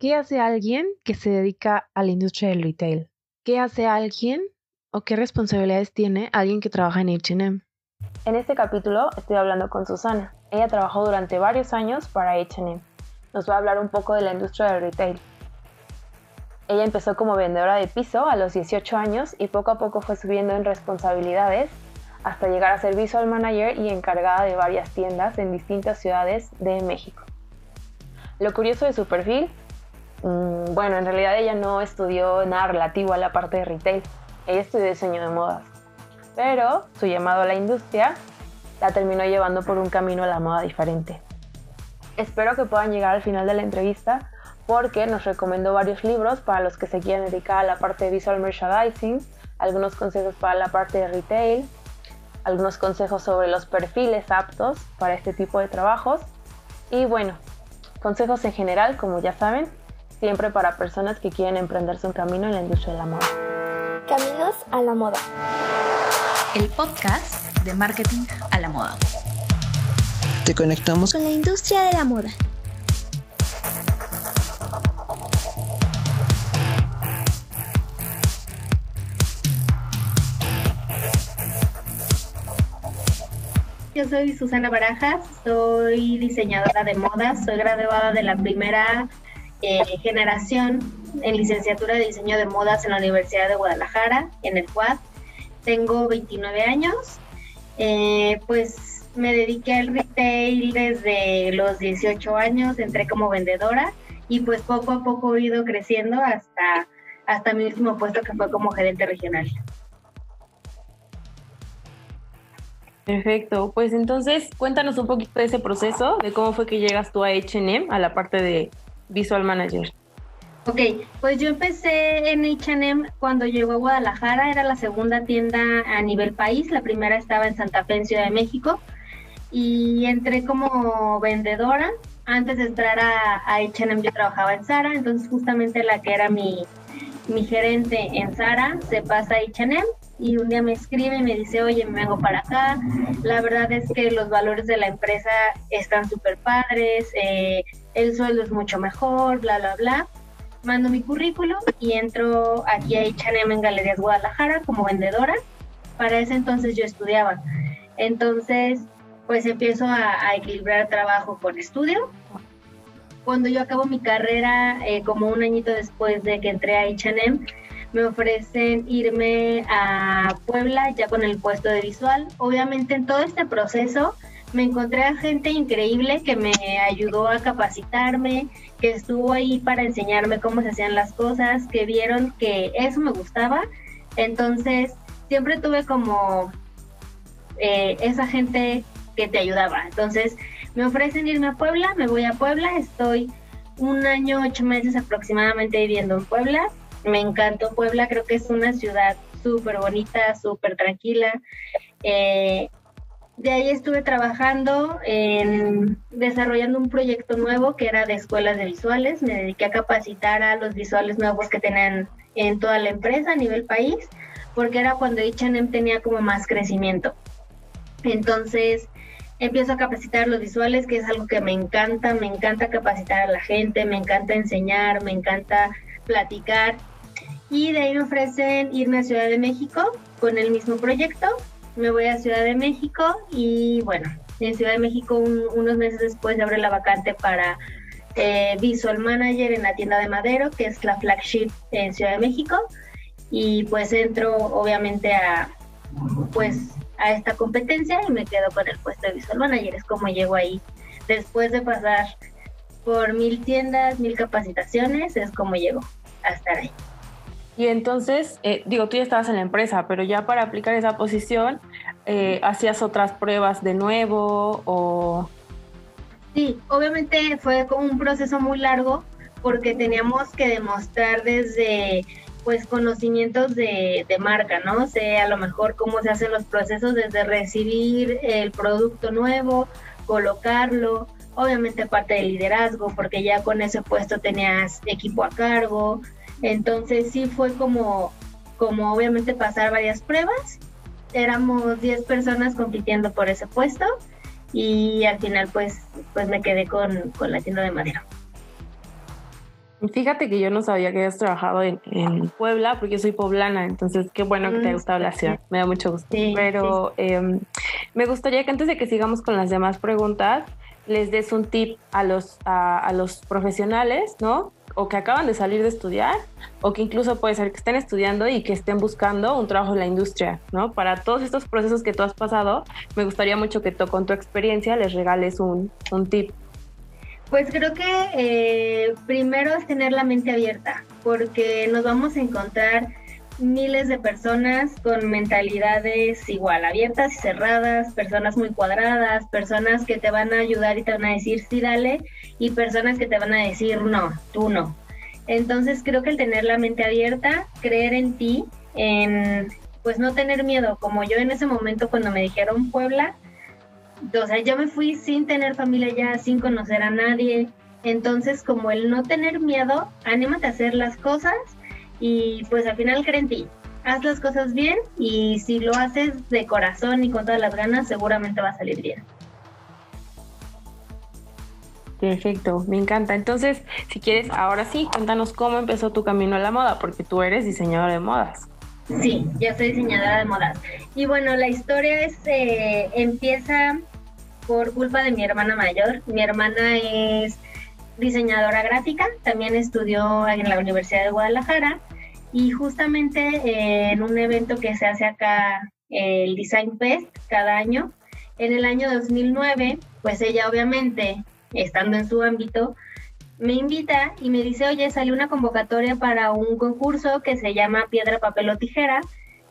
¿Qué hace alguien que se dedica a la industria del retail? ¿Qué hace alguien o qué responsabilidades tiene alguien que trabaja en HM? En este capítulo estoy hablando con Susana. Ella trabajó durante varios años para HM. Nos va a hablar un poco de la industria del retail. Ella empezó como vendedora de piso a los 18 años y poco a poco fue subiendo en responsabilidades hasta llegar a ser visual manager y encargada de varias tiendas en distintas ciudades de México. Lo curioso de su perfil, mm, bueno, en realidad ella no estudió nada relativo a la parte de retail, ella estudió diseño de modas, pero su llamado a la industria la terminó llevando por un camino a la moda diferente. Espero que puedan llegar al final de la entrevista porque nos recomendó varios libros para los que se quieran dedicar a la parte de visual merchandising, algunos consejos para la parte de retail, algunos consejos sobre los perfiles aptos para este tipo de trabajos. Y bueno, consejos en general, como ya saben, siempre para personas que quieren emprenderse un camino en la industria de la moda. Caminos a la moda. El podcast de marketing a la moda. Te conectamos con la industria de la moda. Yo soy Susana Barajas, soy diseñadora de modas, soy graduada de la primera eh, generación en licenciatura de diseño de modas en la Universidad de Guadalajara, en el CUAD. Tengo 29 años, eh, pues me dediqué al retail desde los 18 años, entré como vendedora y pues poco a poco he ido creciendo hasta, hasta mi último puesto que fue como gerente regional. Perfecto, pues entonces cuéntanos un poquito de ese proceso, de cómo fue que llegas tú a HM, a la parte de Visual Manager. Ok, pues yo empecé en HM cuando llegó a Guadalajara, era la segunda tienda a nivel país, la primera estaba en Santa Fe, en Ciudad de México, y entré como vendedora. Antes de entrar a, HM yo trabajaba en Sara, entonces justamente la que era mi, mi gerente en Sara se pasa a HM y un día me escribe y me dice, oye, me vengo para acá. La verdad es que los valores de la empresa están súper padres, eh, el sueldo es mucho mejor, bla, bla, bla. Mando mi currículum y entro aquí a H&M en Galerías Guadalajara como vendedora. Para ese entonces yo estudiaba. Entonces, pues empiezo a, equilibrar trabajo con estudio. Cuando yo acabo mi carrera, eh, como un añito después de que entré a H&M, me ofrecen irme a Puebla ya con el puesto de visual. Obviamente en todo este proceso me encontré a gente increíble que me ayudó a capacitarme, que estuvo ahí para enseñarme cómo se hacían las cosas, que vieron que eso me gustaba. Entonces siempre tuve como eh, esa gente que te ayudaba. Entonces me ofrecen irme a Puebla, me voy a Puebla, estoy un año, ocho meses aproximadamente viviendo en Puebla me encantó Puebla, creo que es una ciudad súper bonita, súper tranquila. Eh, de ahí estuve trabajando en desarrollando un proyecto nuevo que era de escuelas de visuales. Me dediqué a capacitar a los visuales nuevos que tenían en toda la empresa a nivel país, porque era cuando H&M tenía como más crecimiento. Entonces empiezo a capacitar los visuales, que es algo que me encanta, me encanta capacitar a la gente, me encanta enseñar, me encanta platicar y de ahí me ofrecen irme a Ciudad de México con el mismo proyecto. Me voy a Ciudad de México y bueno, en Ciudad de México unos meses después abre la vacante para eh, Visual Manager en la tienda de Madero, que es la flagship en Ciudad de México. Y pues entro obviamente a pues a esta competencia y me quedo con el puesto de Visual Manager. Es como llego ahí. Después de pasar por mil tiendas, mil capacitaciones, es como llego a estar ahí. Y entonces, eh, digo, tú ya estabas en la empresa, pero ya para aplicar esa posición, eh, ¿hacías otras pruebas de nuevo o...? Sí, obviamente fue como un proceso muy largo porque teníamos que demostrar desde pues conocimientos de, de, marca, ¿no? O sea, a lo mejor cómo se hacen los procesos desde recibir el producto nuevo, colocarlo, obviamente parte del liderazgo, porque ya con ese puesto tenías equipo a cargo, entonces sí fue como, como obviamente pasar varias pruebas. Éramos 10 personas compitiendo por ese puesto y al final pues, pues me quedé con, la tienda de madera. Fíjate que yo no sabía que habías trabajado en, Puebla, porque yo soy poblana, entonces qué bueno que te haya mm, gustado la ciudad, me da mucho gusto. Pero em, me gustaría que antes de que sigamos con las demás preguntas, les des un tip a los, a, los profesionales, ¿no? O que acaban de salir de estudiar, o que incluso puede ser que estén estudiando y que estén buscando un trabajo en la industria, ¿no? Para todos estos procesos que tú has pasado, me gustaría mucho que tú, con tu experiencia les regales un, un tip. Pues creo que eh, primero es tener la mente abierta, porque nos vamos a encontrar miles de personas con mentalidades igual, abiertas y cerradas, personas muy cuadradas, personas que te van a ayudar y te van a decir sí, dale, y personas que te van a decir no, tú no. Entonces creo que el tener la mente abierta, creer en ti, en pues no tener miedo, como yo en ese momento cuando me dijeron Puebla, o sea, yo me fui sin tener familia ya, sin conocer a nadie. Entonces, como el no tener miedo, anímate a hacer las cosas y pues al final cree en ti. Haz las cosas bien y si lo haces de corazón y con todas las ganas, seguramente va a salir bien. Perfecto, me encanta. Entonces, si quieres, ahora sí, cuéntanos cómo empezó tu camino a la moda, porque tú eres diseñador de modas. Sí, yo soy diseñadora de modas. Y bueno, la historia es, eh, empieza por culpa de mi hermana mayor. Mi hermana es diseñadora gráfica, también estudió en la Universidad de Guadalajara y justamente eh, en un evento que se hace acá, el Design Fest, cada año, en el año 2009, pues ella obviamente, estando en su ámbito, me invita y me dice, oye, salió una convocatoria para un concurso que se llama Piedra, Papel o Tijera,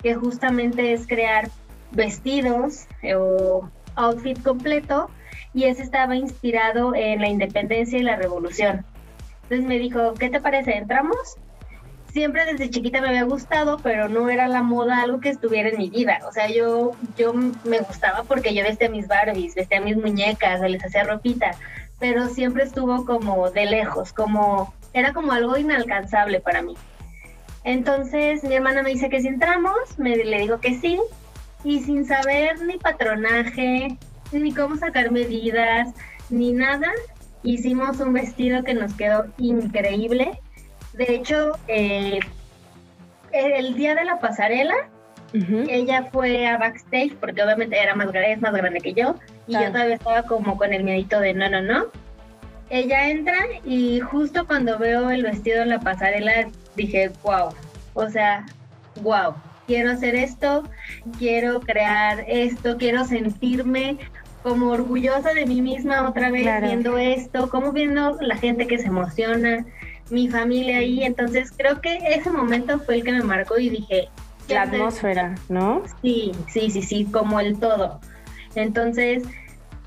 que justamente es crear vestidos eh, o outfit completo y ese estaba inspirado en la independencia y la revolución. Entonces me dijo, ¿qué te parece? ¿Entramos? Siempre desde chiquita me había gustado, pero no era la moda algo que estuviera en mi vida. O sea, yo, yo me gustaba porque yo vestía mis Barbies, vestía mis muñecas, les hacía ropita, pero siempre estuvo como de lejos, como era como algo inalcanzable para mí. Entonces mi hermana me dice que si entramos, me, le digo que sí, y sin saber ni patronaje, ni cómo sacar medidas, ni nada, hicimos un vestido que nos quedó increíble. De hecho, eh, el día de la pasarela, ella fue a backstage porque obviamente era más grande, es más grande que yo y yo todavía estaba como con el miedito de no, no, no. Ella entra y justo cuando veo el vestido en la pasarela dije, wow, o sea, wow, quiero hacer esto, quiero crear esto, quiero sentirme como orgullosa de mí misma otra vez viendo esto, como viendo la gente que se emociona, mi familia ahí, entonces creo que ese momento fue el que me marcó y dije, la atmósfera, ¿no? Sí, sí, sí, sí, como el todo. Entonces,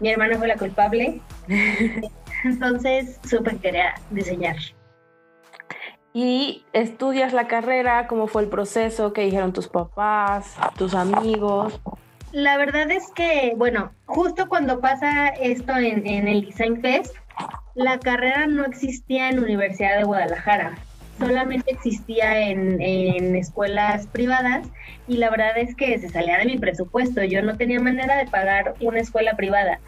mi hermano fue la culpable. Entonces, supe que quería diseñar. Y estudias la carrera, ¿cómo fue el proceso? ¿Qué dijeron tus papás, tus amigos? La verdad es que, bueno, justo cuando pasa esto en, en el Design Fest, la carrera no existía en Universidad de Guadalajara solamente existía en, escuelas privadas y la verdad es que se salía de mi presupuesto. Yo no tenía manera de pagar una escuela privada.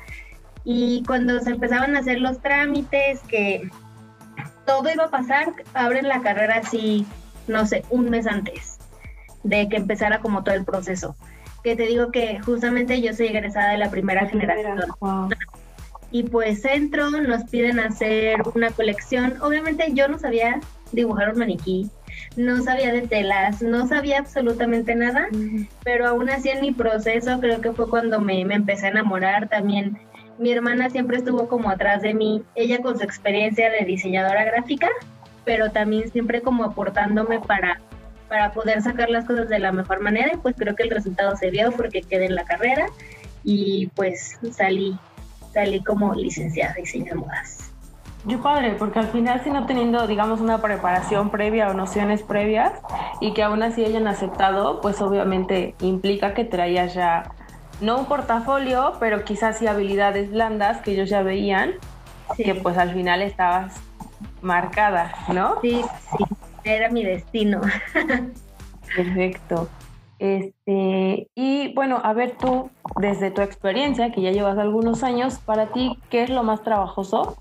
Y cuando se empezaban a hacer los trámites, que todo iba a pasar, abren la carrera así, no sé, un mes antes de que empezara como todo el proceso. Que te digo que justamente yo soy egresada de la primera generación. Y pues entro, nos piden hacer una colección. Obviamente yo no sabía dibujar un maniquí, no sabía de telas, no sabía absolutamente nada, pero aún así en mi proceso creo que fue cuando me, me, empecé a enamorar también. Mi hermana siempre estuvo como atrás de mí, ella con su experiencia de diseñadora gráfica, pero también siempre como aportándome para, para poder sacar las cosas de la mejor manera y pues creo que el resultado se vio porque quedé en la carrera y pues salí, salí como licenciada de diseño de modas. Yo padre, porque al final si no teniendo, digamos, una preparación previa o nociones previas y que aún así hayan aceptado, pues obviamente implica que traías ya, no un portafolio, pero quizás sí habilidades blandas que ellos ya veían, que pues al final estabas marcada, ¿no? Sí, sí, era mi destino. Perfecto. Este, y bueno, a ver tú, desde tu experiencia, que ya llevas algunos años, para ti, ¿qué es lo más trabajoso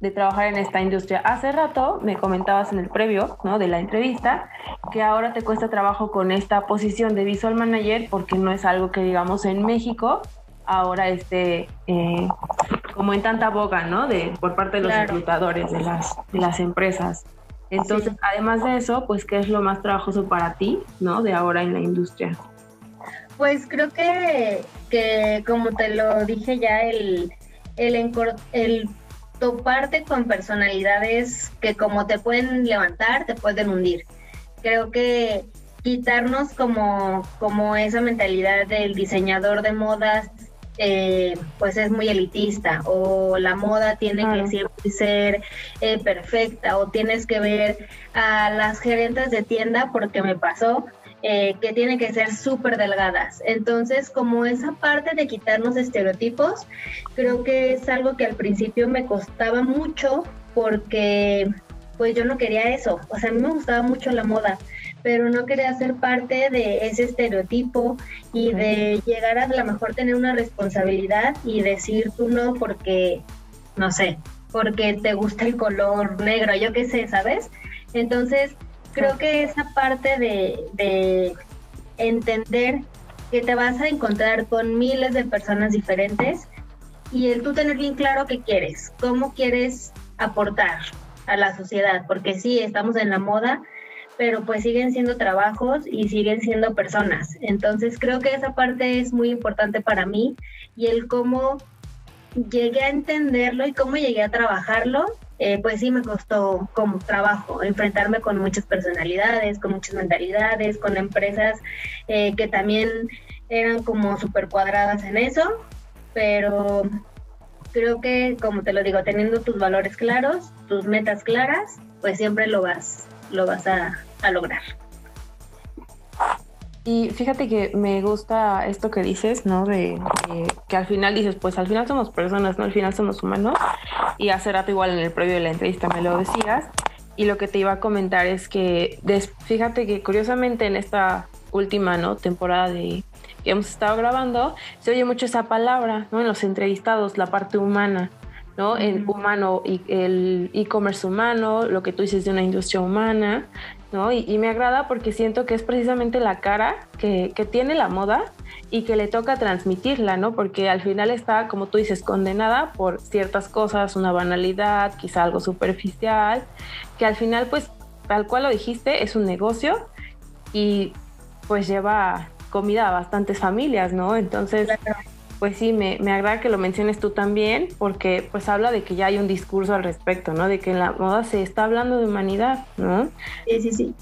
de trabajar en esta industria. Hace rato me comentabas en el previo ¿no? de la entrevista que ahora te cuesta trabajo con esta posición de visual manager porque no es algo que digamos en México ahora esté eh, como en tanta boga, ¿no? De, por parte de los reclutadores de las, de las empresas. Entonces, además de eso, pues, ¿qué es lo más trabajoso para ti, ¿no? De ahora en la industria. Pues creo que, que como te lo dije ya, el, el, el toparte con personalidades que como te pueden levantar, te pueden hundir. Creo que quitarnos como, como esa mentalidad del diseñador de modas eh, pues es muy elitista o la moda tiene que siempre ser eh, perfecta o tienes que ver a las gerentes de tienda porque me pasó eh, que tienen que ser súper delgadas. Entonces, como esa parte de quitarnos estereotipos, creo que es algo que al principio me costaba mucho porque pues yo no quería eso. O sea, a mí me gustaba mucho la moda, pero no quería ser parte de ese estereotipo y de llegar a lo mejor tener una responsabilidad y decir tú no porque, no sé, porque te gusta el color negro, yo qué sé, ¿sabes? Entonces, creo que esa parte de, de entender que te vas a encontrar con miles de personas diferentes y el tú tener bien claro qué quieres, cómo quieres aportar a la sociedad, porque sí, estamos en la moda, pero pues siguen siendo trabajos y siguen siendo personas. Entonces creo que esa parte es muy importante para mí y el cómo llegué a entenderlo y cómo llegué a trabajarlo, eh, pues sí me costó como trabajo, enfrentarme con muchas personalidades, con muchas mentalidades, con empresas eh, que también eran como súper cuadradas en eso, pero creo que, como te lo digo, teniendo tus valores claros, tus metas claras, pues siempre lo vas lo vas a, lograr. Y fíjate que me gusta esto que dices, ¿no? De, que al final dices, pues al final somos personas, ¿no? Al final somos humanos. Y hace rato igual en el previo de la entrevista me lo decías. Y lo que te iba a comentar es que, fíjate que curiosamente en esta última, ¿no? Temporada de que hemos estado grabando, se oye mucho esa palabra, ¿no? En los entrevistados, la parte humana. ¿No? En humano y el e-commerce humano, lo que tú dices de una industria humana, ¿no? Y, me agrada porque siento que es precisamente la cara que, tiene la moda y que le toca transmitirla, ¿no? Porque al final está, como tú dices, condenada por ciertas cosas, una banalidad, quizá algo superficial, que al final, pues, tal cual lo dijiste, es un negocio y pues lleva comida a bastantes familias, ¿no? Entonces pues sí, me, me, agrada que lo menciones tú también, porque pues habla de que ya hay un discurso al respecto, ¿no? De que en la moda se está hablando de humanidad, ¿no? Sí, sí, sí.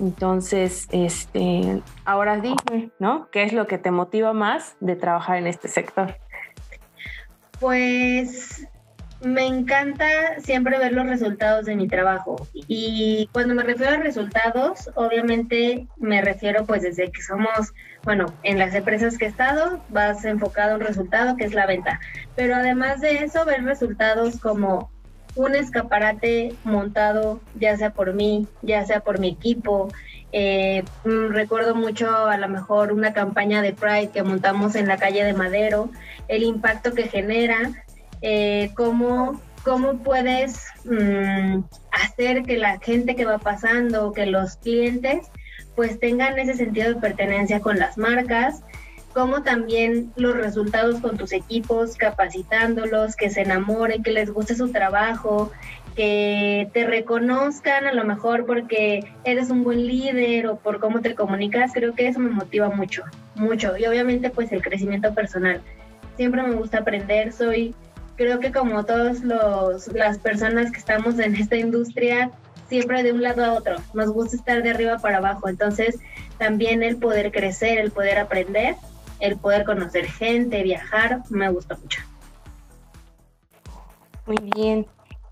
Entonces, este, ahora dime, ¿no? ¿Qué es lo que te motiva más de trabajar en este sector? Pues me encanta siempre ver los resultados de mi trabajo y cuando me refiero a resultados, obviamente me refiero pues desde que somos, bueno, en las empresas que he estado, vas enfocado a un resultado que es la venta, pero además de eso, ver resultados como un escaparate montado, ya sea por mí, ya sea por mi equipo. Eh, mm, recuerdo mucho a lo mejor una campaña de Pride que montamos en la calle de Madero, el impacto que genera, eh, cómo, cómo puedes mm, hacer que la gente que va pasando, que los clientes, pues tengan ese sentido de pertenencia con las marcas, como también los resultados con tus equipos, capacitándolos, que se enamoren, que les guste su trabajo, que te reconozcan a lo mejor porque eres un buen líder o por cómo te comunicas, creo que eso me motiva mucho, mucho. Y obviamente pues el crecimiento personal. Siempre me gusta aprender, soy creo que como todas las personas que estamos en esta industria, siempre de un lado a otro, nos gusta estar de arriba para abajo, entonces también el poder crecer, el poder aprender, el poder conocer gente, viajar, me gusta mucho. Muy bien,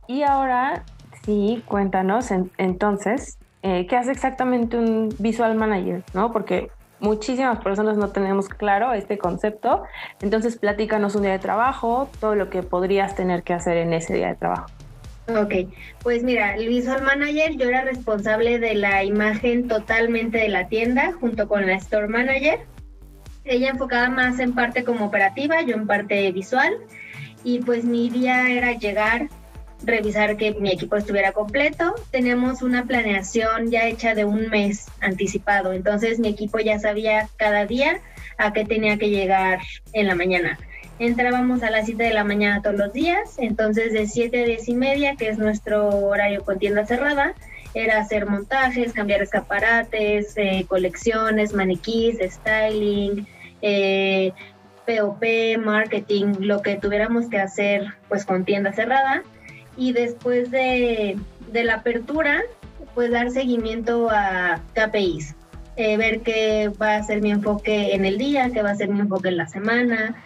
y ahora sí, cuéntanos entonces, eh, ¿qué hace exactamente un visual manager? ¿no? Porque muchísimas personas no tenemos claro este concepto. Entonces, platícanos un día de trabajo, todo lo que podrías tener que hacer en ese día de trabajo. Ok, pues mira, el Visual Manager, yo era responsable de la imagen totalmente de la tienda junto con la Store Manager. Ella enfocada más en parte como operativa, yo en parte visual. Y pues mi día era llegar, revisar que mi equipo estuviera completo. Teníamos una planeación ya hecha de un mes anticipado, entonces mi equipo ya sabía cada día a qué tenía que llegar en la mañana. Entrábamos a las 7 de la mañana todos los días, entonces de 7 a 10 y media, que es nuestro horario con tienda cerrada, era hacer montajes, cambiar escaparates, eh, colecciones, maniquís, styling, eh, POP, marketing, lo que tuviéramos que hacer pues con tienda cerrada. Y después de, la apertura, pues dar seguimiento a KPIs, eh, ver qué va a ser mi enfoque en el día, qué va a ser mi enfoque en la semana,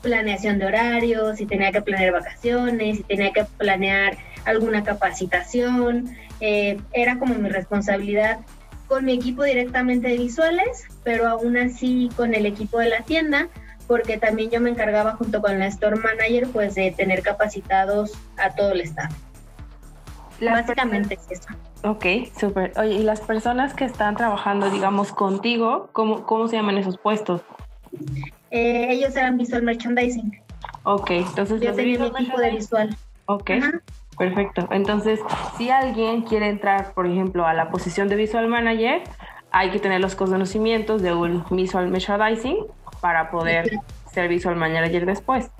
planeación de horarios, si tenía que planear vacaciones, si tenía que planear alguna capacitación, eh, era como mi responsabilidad con mi equipo directamente de visuales, pero aún así con el equipo de la tienda, porque también yo me encargaba junto con la store manager pues de tener capacitados a todo el staff. Básicamente es eso. Ok, súper. Oye, ¿y las personas que están trabajando, digamos, contigo, cómo, cómo se llaman esos puestos? Eh, ellos eran visual merchandising. Ok, entonces... Yo tenía mi equipo de visual. Ok. Perfecto. Entonces, si alguien quiere entrar, por ejemplo, a la posición de Visual Manager, hay que tener los conocimientos de un Visual Merchandising para poder ser Visual Manager después.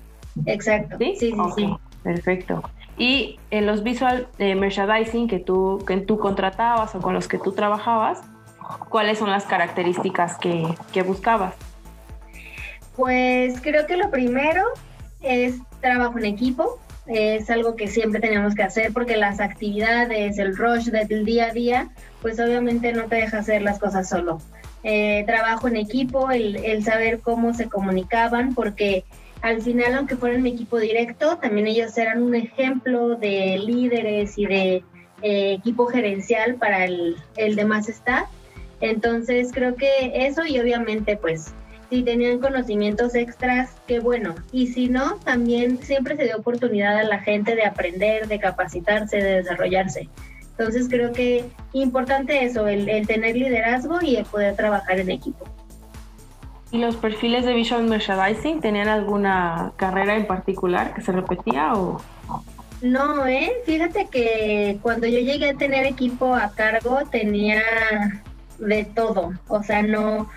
Exacto. Sí, sí, sí, Perfecto. Y en los Visual eh, Merchandising que tú, que tú contratabas o con los que tú trabajabas, ¿cuáles son las características que, que buscabas? Pues creo que lo primero es trabajo en equipo, es algo que siempre tenemos que hacer porque las actividades, el rush del día a día, pues obviamente no te deja hacer las cosas solo. Eh, trabajo en equipo, el, saber cómo se comunicaban, porque al final, aunque fueran mi equipo directo, también ellos eran un ejemplo de líderes y de eh, equipo gerencial para el, el demás staff. Entonces creo que eso y obviamente pues si tenían conocimientos extras, qué bueno. Y si no, también siempre se dio oportunidad a la gente de aprender, de capacitarse, de desarrollarse. Entonces creo que importante eso, el, tener liderazgo y el poder trabajar en equipo. ¿Y los perfiles de Visual Merchandising tenían alguna carrera en particular que se repetía o...? No, ¿eh? Fíjate que cuando yo llegué a tener equipo a cargo tenía de todo, o sea, no,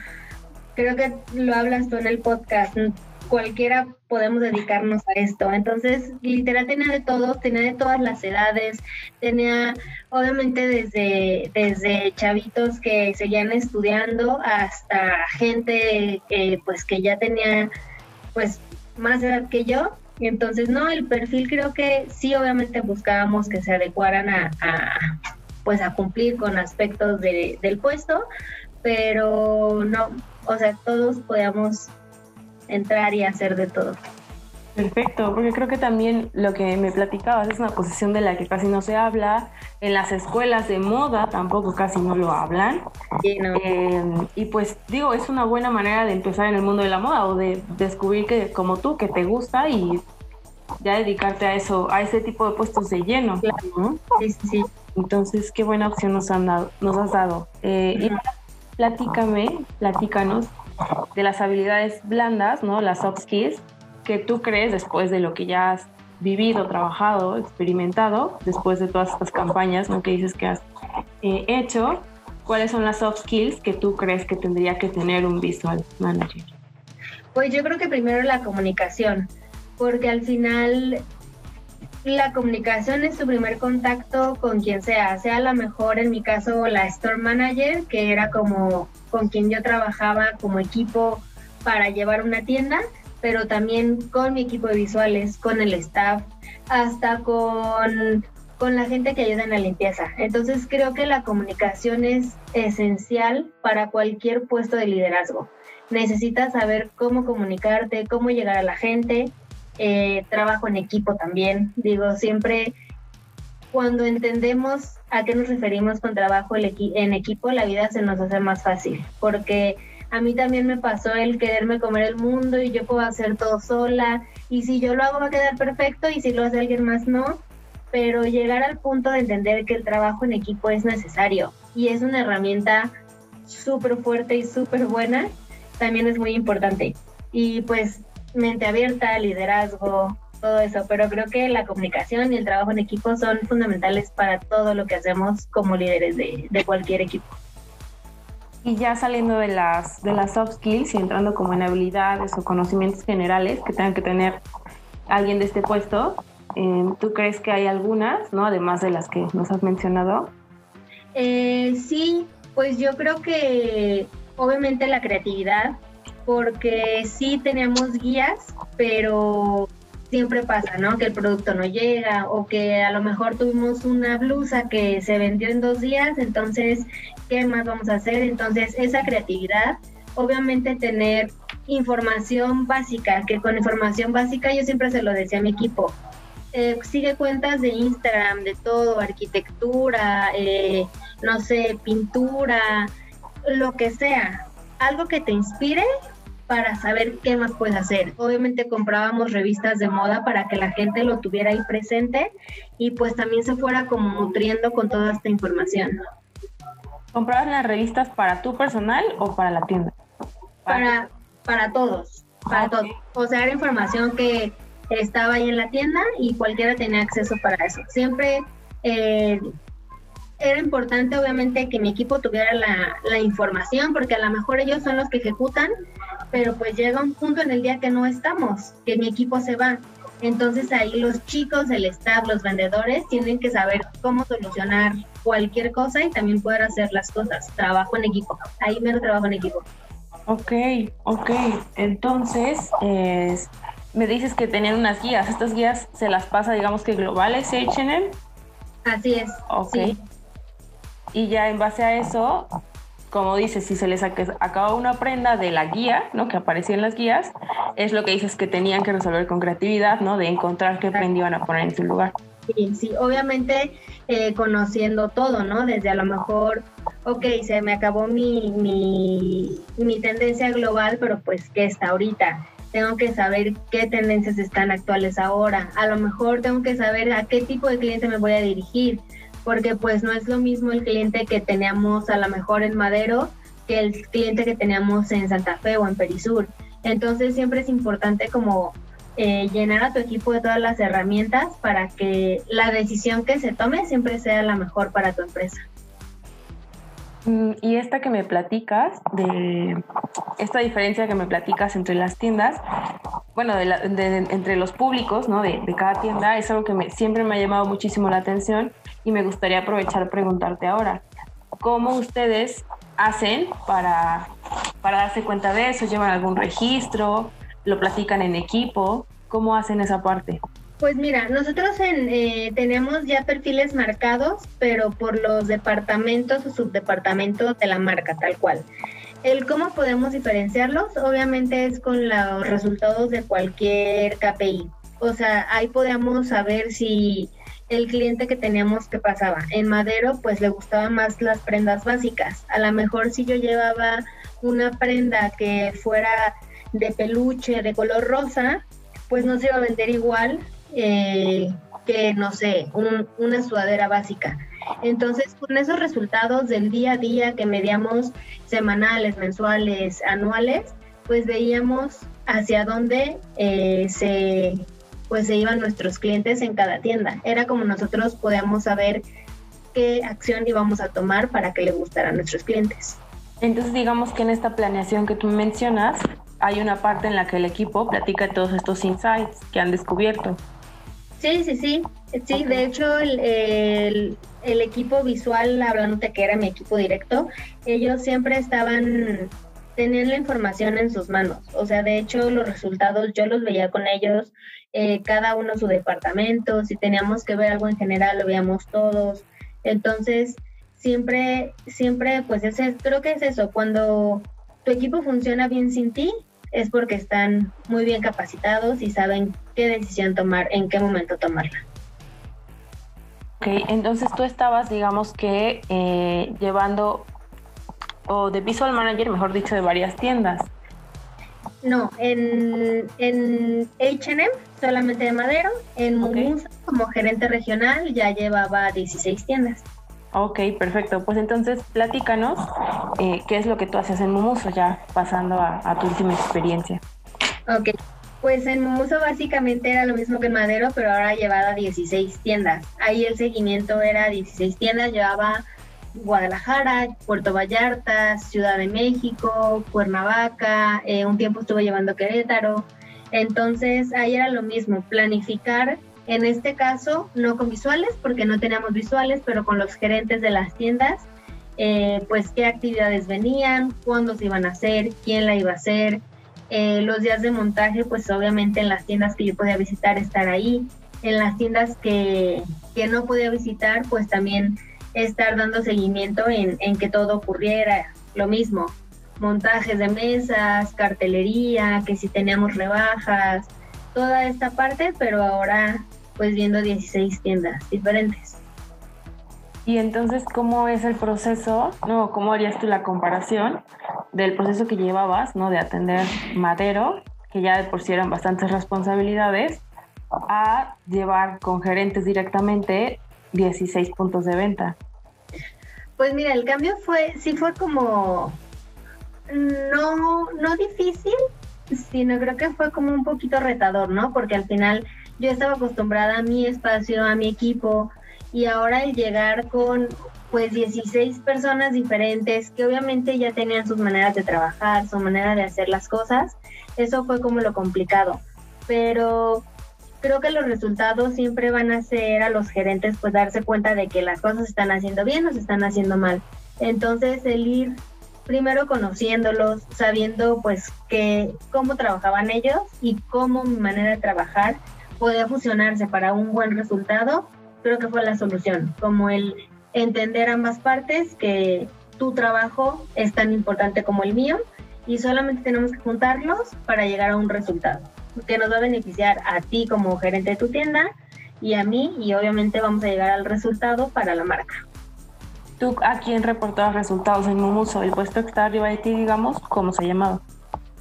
creo que lo hablas tú en el podcast, cualquiera podemos dedicarnos a esto. Entonces, literal tenía de todos, tenía de todas las edades, tenía obviamente desde, desde chavitos que seguían estudiando hasta gente que pues que ya tenía pues más edad que yo. Entonces, no, el perfil creo que sí, obviamente buscábamos que se adecuaran a, pues a cumplir con aspectos del puesto, pero no, o sea, todos podíamos entrar y hacer de todo. Perfecto, porque creo que también lo que me platicabas es una posición de la que casi no se habla, en las escuelas de moda tampoco casi no lo hablan. Em, y pues digo, es una buena manera de empezar en el mundo de la moda o de descubrir que como tú, que te gusta y ya dedicarte a eso, a ese tipo de puestos de lleno. Sí, sí. Entonces, qué buena opción nos, han dado, nos has dado. Eh, platícame, platícanos de las habilidades blandas, ¿no? Las soft skills que tú crees después de lo que ya has vivido, trabajado, experimentado, después de todas estas campañas, ¿no? Que dices que has eh, hecho, ¿cuáles son las soft skills que tú crees que tendría que tener un visual manager? Pues yo creo que primero la comunicación, porque al final la comunicación es tu primer contacto con quien sea, sea a mejor en mi caso la store manager, que era como con quien yo trabajaba como equipo para llevar una tienda, pero también con mi equipo de visuales, con el staff, hasta con, con la gente que ayuda en la limpieza. Entonces creo que la comunicación es esencial para cualquier puesto de liderazgo. Necesitas saber cómo comunicarte, cómo llegar a la gente, eh, trabajo en equipo también. Digo, siempre cuando entendemos a qué nos referimos con trabajo en equipo, la vida se nos hace más fácil, porque a mí también me pasó el quererme comer el mundo y yo puedo hacer todo sola, y si yo lo hago va a quedar perfecto y si lo hace alguien más no, pero llegar al punto de entender que el trabajo en equipo es necesario y es una herramienta súper fuerte y súper buena, también es muy importante. Y pues mente abierta, liderazgo, todo eso, pero creo que la comunicación y el trabajo en equipo son fundamentales para todo lo que hacemos como líderes de, de cualquier equipo. Y ya saliendo de las, de las soft skills y entrando como en habilidades o conocimientos generales que tengan que tener alguien de este puesto, eh, ¿tú crees que hay algunas, ¿no? además de las que nos has mencionado? Eh, sí, pues yo creo que obviamente la creatividad, porque sí tenemos guías, pero siempre pasa, ¿no? Que el producto no llega o que a lo mejor tuvimos una blusa que se vendió en dos días, entonces, ¿qué más vamos a hacer? Entonces, esa creatividad, obviamente tener información básica, que con información básica yo siempre se lo decía a mi equipo, eh, sigue cuentas de Instagram, de todo, arquitectura, eh, no sé, pintura, lo que sea, algo que te inspire para saber qué más puedes hacer. Obviamente comprábamos revistas de moda para que la gente lo tuviera ahí presente y pues también se fuera como nutriendo con toda esta información. ¿Comprabas las revistas para tu personal o para la tienda? Para, para todos, para ah, todos. O sea, era información que estaba ahí en la tienda y cualquiera tenía acceso para eso. Siempre eh, era importante obviamente que mi equipo tuviera la, la, información porque a lo mejor ellos son los que ejecutan, pero pues llega un punto en el día que no estamos, que mi equipo se va. Entonces ahí los chicos, el staff, los vendedores tienen que saber cómo solucionar cualquier cosa y también poder hacer las cosas. Trabajo en equipo. Ahí me lo trabajo en equipo. Ok, ok. Entonces, me dices que tenían unas guías. ¿Estas guías se las pasa, digamos que globales HM? Así es. Ok. Y ya en base a eso, como dices, si se les acaba una prenda de la guía, ¿no? Que aparecía en las guías, es lo que dices que tenían que resolver con creatividad, ¿no? De encontrar qué prenda iban a poner en su lugar. Sí, sí, obviamente eh, conociendo todo, ¿no? Desde a lo mejor, ok, se me acabó mi, mi, mi tendencia global, pero pues, ¿qué está ahorita? Tengo que saber qué tendencias están actuales ahora. A lo mejor tengo que saber a qué tipo de cliente me voy a dirigir porque pues no es lo mismo el cliente que teníamos a lo mejor en Madero que el cliente que teníamos en Santa Fe o en Perisur. Entonces siempre es importante como eh, llenar a tu equipo de todas las herramientas para que la decisión que se tome siempre sea la mejor para tu empresa. Mm, y esta que me platicas, de esta diferencia que me platicas entre las tiendas, bueno, de entre los públicos, ¿no? De, de, cada tienda, es algo que me, siempre me ha llamado muchísimo la atención y me gustaría aprovechar preguntarte ahora, ¿cómo ustedes hacen para, para darse cuenta de eso? ¿Llevan algún registro? ¿Lo platican en equipo? ¿Cómo hacen esa parte? Pues mira, nosotros eh, tenemos ya perfiles marcados, pero por los departamentos o subdepartamentos de la marca, tal cual. El cómo podemos diferenciarlos, obviamente es con los resultados de cualquier KPI. O sea, ahí podemos saber si el cliente que teníamos que pasaba en Madero, pues le gustaban más las prendas básicas. A lo mejor si yo llevaba una prenda que fuera de peluche de color rosa, pues no se iba a vender igual eh, que, no sé, una sudadera básica. Entonces, con esos resultados del día a día que medíamos semanales, mensuales, anuales, pues veíamos hacia dónde eh, se, pues, se iban nuestros clientes en cada tienda. Era como nosotros podíamos saber qué acción íbamos a tomar para que le gustara a nuestros clientes. Entonces, digamos que en esta planeación que tú mencionas, hay una parte en la que el equipo platica todos estos insights que han descubierto. Sí, sí, sí. Sí, de hecho, el, el, equipo visual, hablándote que era mi equipo directo, ellos siempre estaban, tenían la información en sus manos. O sea, de hecho, los resultados yo los veía con ellos, eh, cada uno su departamento, si teníamos que ver algo en general, lo veíamos todos. Entonces, siempre, siempre, pues ese, creo que es eso, cuando tu equipo funciona bien sin ti, es porque están muy bien capacitados y saben qué decisión tomar, en qué momento tomarla. Ok, entonces tú estabas, digamos que, eh, llevando, o de visual manager, mejor dicho, de varias tiendas. No, en, en HM solamente de Madero, en okay. como gerente regional ya llevaba 16 tiendas. Ok, perfecto. Pues entonces platícanos eh, qué es lo que tú haces en Mumuso, ya pasando a, tu última experiencia. Ok. Pues en Mumuso básicamente era lo mismo que en Madero, pero ahora llevaba 16 tiendas. Ahí el seguimiento era 16 tiendas, llevaba Guadalajara, Puerto Vallarta, Ciudad de México, Cuernavaca, eh, un tiempo estuve llevando Querétaro. Entonces ahí era lo mismo, planificar, en este caso no con visuales, porque no teníamos visuales, pero con los gerentes de las tiendas, eh, pues qué actividades venían, cuándo se iban a hacer, quién la iba a hacer, eh, los días de montaje, pues obviamente en las tiendas que yo podía visitar, estar ahí, en las tiendas que, que no podía visitar, pues también estar dando seguimiento en, que todo ocurriera, lo mismo, montajes de mesas, cartelería, que si teníamos rebajas, toda esta parte, pero ahora pues viendo 16 tiendas diferentes. Y entonces, ¿cómo es el proceso? No, ¿cómo harías tú la comparación del proceso que llevabas, ¿no? De atender Madero, que ya de por sí eran bastantes responsabilidades, a llevar con gerentes directamente 16 puntos de venta. Pues mira, el cambio fue, sí fue como, no, no difícil, sino creo que fue como un poquito retador, ¿no? Porque al final yo estaba acostumbrada a mi espacio, a mi equipo, y ahora el llegar con pues 16 personas diferentes que obviamente ya tenían sus maneras de trabajar, su manera de hacer las cosas, eso fue como lo complicado. Pero creo que los resultados siempre van a ser a los gerentes pues darse cuenta de que las cosas se están haciendo bien o se están haciendo mal. Entonces el ir primero conociéndolos, sabiendo pues que cómo trabajaban ellos y cómo mi manera de trabajar podía fusionarse para un buen resultado, creo que fue la solución, como el entender ambas partes que tu trabajo es tan importante como el mío y solamente tenemos que juntarlos para llegar a un resultado que nos va a beneficiar a ti como gerente de tu tienda y a mí y obviamente vamos a llegar al resultado para la marca. ¿Tú a quién reportabas resultados en Mumuso? ¿El puesto que está arriba de ti, digamos? ¿Cómo se llamaba?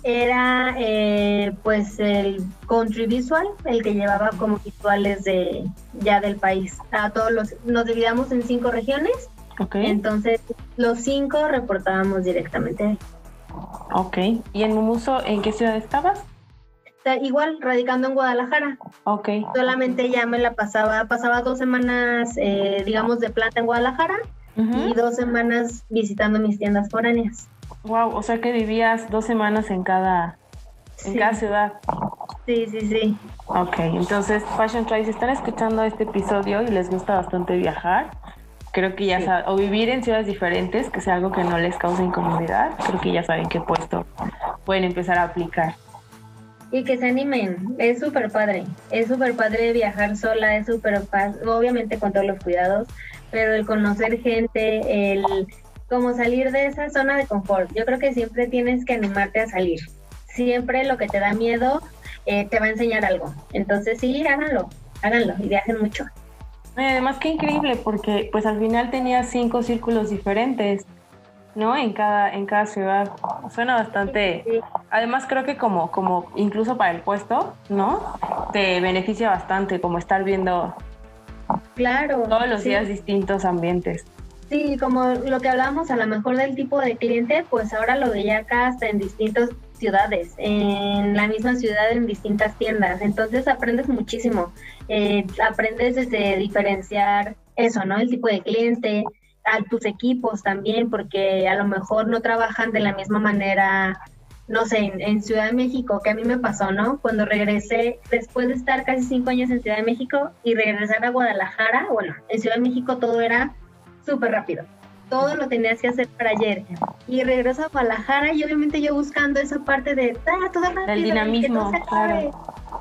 Era eh, pues el country visual, el que llevaba como visuales de ya del país. A todos los, nos dividamos en cinco regiones. Okay. Entonces, los cinco reportábamos directamente. Ok. ¿Y en Mumuso en qué ciudad estabas? Igual radicando en Guadalajara. Ok. Solamente ya me la pasaba, pasaba dos semanas, eh, digamos, de planta en Guadalajara y dos semanas visitando mis tiendas foráneas. Wow, o sea que vivías dos semanas en cada, en cada ciudad. Sí, sí, sí. Ok, entonces Fashion Try, si están escuchando este episodio y les gusta bastante viajar, creo que ya saben, o vivir en ciudades diferentes, que sea algo que no les cause incomodidad, creo que ya saben qué puesto pueden empezar a aplicar y que se animen. Es súper padre. Es súper padre viajar sola, es súper obviamente con todos los cuidados, pero el conocer gente, el como salir de esa zona de confort. Yo creo que siempre tienes que animarte a salir. Siempre lo que te da miedo eh, te va a enseñar algo. Entonces sí, háganlo, háganlo y viajen mucho. Además, qué increíble, porque pues al final tenía cinco círculos diferentes ¿no? En cada, en cada ciudad. Suena bastante. Además, creo que como, como incluso para el puesto, ¿no? Te beneficia bastante como estar viendo claro, todos los días distintos ambientes. Sí, como lo que hablábamos a lo mejor del tipo de cliente, pues ahora lo veía acá hasta en distintas ciudades, en la misma ciudad, en distintas tiendas. Entonces aprendes muchísimo. Eh, aprendes desde diferenciar eso, ¿no? El tipo de cliente, a tus equipos también, porque a lo mejor no trabajan de la misma manera, no sé, en, Ciudad de México, que a mí me pasó, ¿no? Cuando regresé, después de estar casi cinco años en Ciudad de México y regresar a Guadalajara, bueno, en Ciudad de México todo era súper rápido. Todo lo tenías que hacer para ayer. Y regreso a Guadalajara y obviamente yo buscando esa parte de, ah, todo rápido. El dinamismo, claro.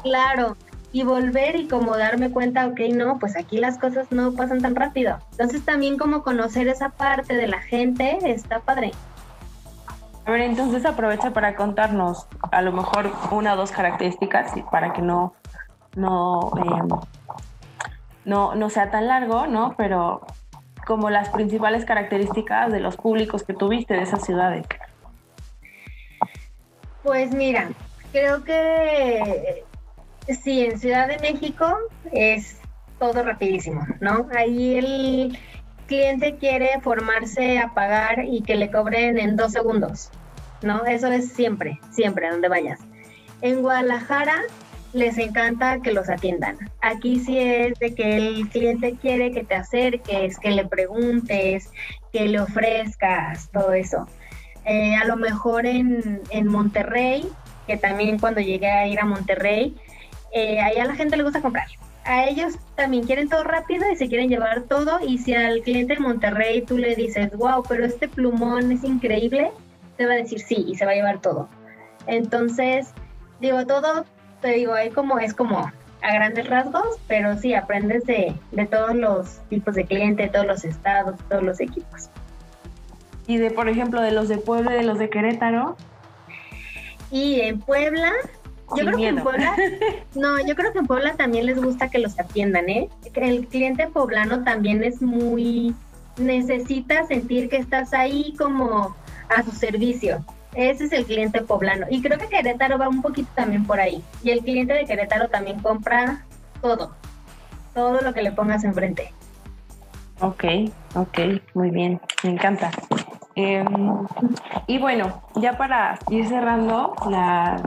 Claro, y volver y como darme cuenta, ok, no, pues aquí las cosas no pasan tan rápido. Entonces también como conocer esa parte de la gente está padre. A ver, entonces aprovecha para contarnos a lo mejor una o dos características para que no, no, em, no, no sea tan largo, ¿no? Pero como las principales características de los públicos que tuviste de esas ciudades. Pues mira, creo que Sí, en Ciudad de México es todo rapidísimo, ¿no? Ahí el cliente quiere formarse a pagar y que le cobren en dos segundos, ¿no? Eso es siempre, siempre, donde vayas. En Guadalajara les encanta que los atiendan. Aquí sí es de que el cliente quiere que te acerques, que le preguntes, que le ofrezcas, todo eso. Eh, a lo mejor en, en, Monterrey, que también cuando llegué a ir a Monterrey, eh, ahí a la gente le gusta comprar. A ellos también quieren todo rápido y se quieren llevar todo. Y si al cliente en Monterrey tú le dices, wow, pero este plumón es increíble, te va a decir sí y se va a llevar todo. Entonces, digo, todo te digo, ahí como es como a grandes rasgos, pero sí aprendes de, de todos los tipos de cliente, de todos los estados, todos los equipos. Y de, por ejemplo, de los de Puebla y de los de Querétaro. Y en Puebla, yo creo que en Puebla, no, yo creo que en Puebla también les gusta que los atiendan, ¿eh? El cliente poblano también es muy, necesita sentir que estás ahí como a su servicio. Ese es el cliente poblano. Y creo que Querétaro va un poquito también por ahí. Y el cliente de Querétaro también compra todo. Todo lo que le pongas enfrente. Ok, ok, muy bien. Me encanta. Em, y bueno, ya para ir cerrando la,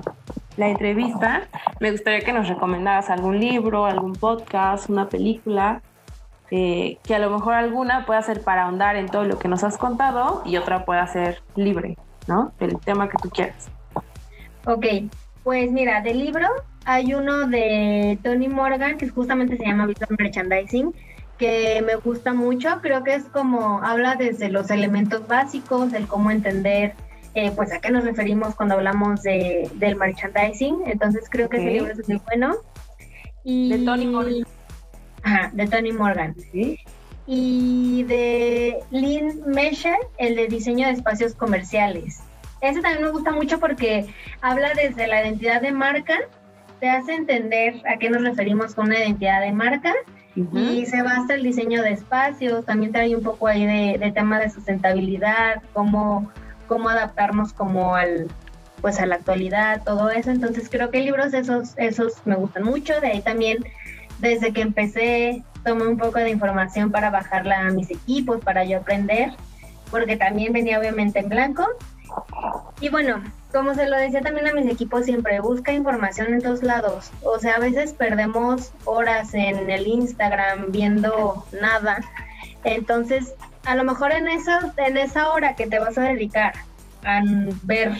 la entrevista, me gustaría que nos recomendaras algún libro, algún podcast, una película, eh, que a lo mejor alguna pueda ser para ahondar en todo lo que nos has contado y otra pueda ser libre. ¿no? Del tema que tú quieras. Ok, pues mira, del libro hay uno de Tony Morgan que justamente se llama Visual Merchandising, que me gusta mucho, creo que es como habla desde los elementos básicos, del cómo entender eh, pues a qué nos referimos cuando hablamos de, del merchandising, entonces creo que ese libro es muy bueno. Y, de Tony Morgan. Ajá, de Tony Morgan. ¿Sí? y de Lynn Mesher, el de diseño de espacios comerciales. Ese también me gusta mucho porque habla desde la identidad de marca, te hace entender a qué nos referimos con una identidad de marca y se basa el diseño de espacios, también trae un poco ahí de, tema de sustentabilidad, cómo, cómo adaptarnos como al pues a la actualidad, todo eso. Entonces creo que libros esos, esos me gustan mucho. De ahí también, desde que empecé tomé un poco de información para bajarla a mis equipos, para yo aprender, porque también venía obviamente en blanco. Y bueno, como se lo decía también a mis equipos, siempre busca información en todos lados. O sea, a veces perdemos horas en el Instagram viendo nada. Entonces, a lo mejor en, eso, en esa hora que te vas a dedicar a ver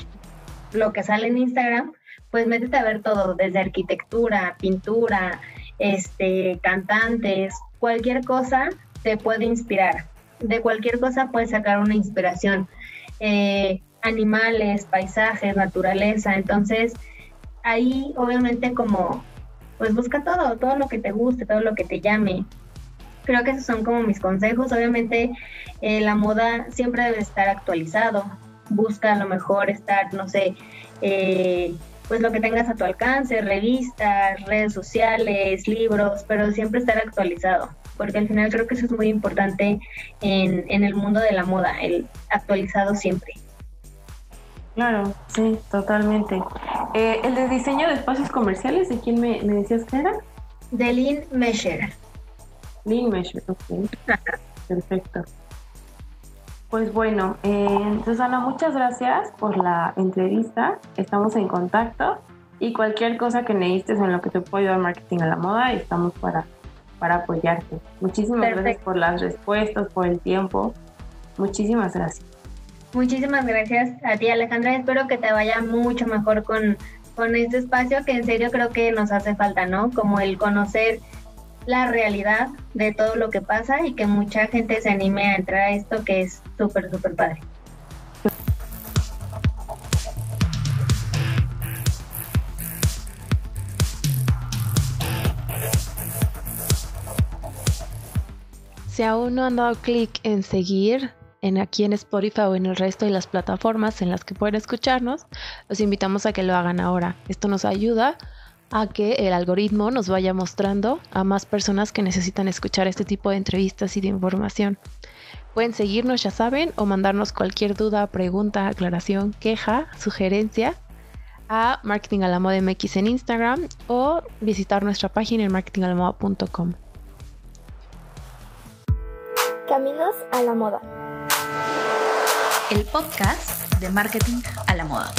lo que sale en Instagram, pues métete a ver todo, desde arquitectura, pintura, este, cantantes, cualquier cosa te puede inspirar. De cualquier cosa puedes sacar una inspiración. Eh, animales, paisajes, naturaleza. Entonces, ahí obviamente como, pues busca todo, todo lo que te guste, todo lo que te llame. Creo que esos son como mis consejos. Obviamente eh, la moda siempre debe estar actualizado. Busca a lo mejor estar, no sé, eh, pues lo que tengas a tu alcance, revistas, redes sociales, libros, pero siempre estar actualizado, porque al final creo que eso es muy importante en, en el mundo de la moda, el actualizado siempre. Claro, sí, totalmente. Eh, ¿El de diseño de espacios comerciales, de quién me, me decías que era? De Lean Measure. Lean Measure, ok. Perfecto. Pues bueno, eh, Susana, muchas gracias por la entrevista. Estamos en contacto y cualquier cosa que necesites en lo que te pueda ayudar marketing a la moda, estamos para, para apoyarte. Muchísimas gracias por las respuestas, por el tiempo. Muchísimas gracias. Muchísimas gracias a ti, Alejandra. Espero que te vaya mucho mejor con, con este espacio que en serio creo que nos hace falta, ¿no? Como el conocer la realidad de todo lo que pasa y que mucha gente se anime a entrar a esto que es súper, súper padre. Si aún no han dado clic en seguir en aquí en Spotify o en el resto de las plataformas en las que pueden escucharnos, los invitamos a que lo hagan ahora. Esto nos ayuda a que el algoritmo nos vaya mostrando a más personas que necesitan escuchar este tipo de entrevistas y de información. Pueden seguirnos, ya saben, o mandarnos cualquier duda, pregunta, aclaración, queja, sugerencia a Marketing a la Moda MX en Instagram o visitar nuestra página en marketingalamoda.com. Caminos a la Moda. El podcast de Marketing a la Moda.